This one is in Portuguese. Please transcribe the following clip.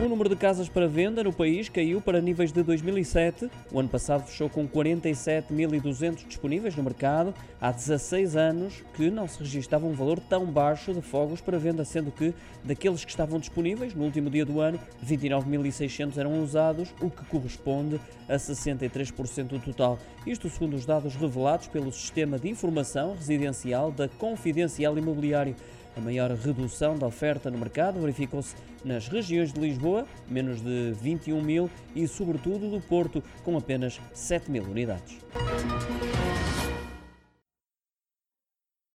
O número de casas para venda no país caiu para níveis de 2007. O ano passado fechou com 47.200 disponíveis no mercado. Há 16 anos que não se registava um valor tão baixo de fogos para venda, sendo que daqueles que estavam disponíveis no último dia do ano, 29.600 eram usados, o que corresponde a 63% do total. Isto segundo os dados revelados pelo Sistema de Informação Residencial da Confidencial Imobiliário. A maior redução da oferta no mercado verificou-se nas regiões de Lisboa, menos de 21 mil, e sobretudo do Porto, com apenas 7 mil unidades.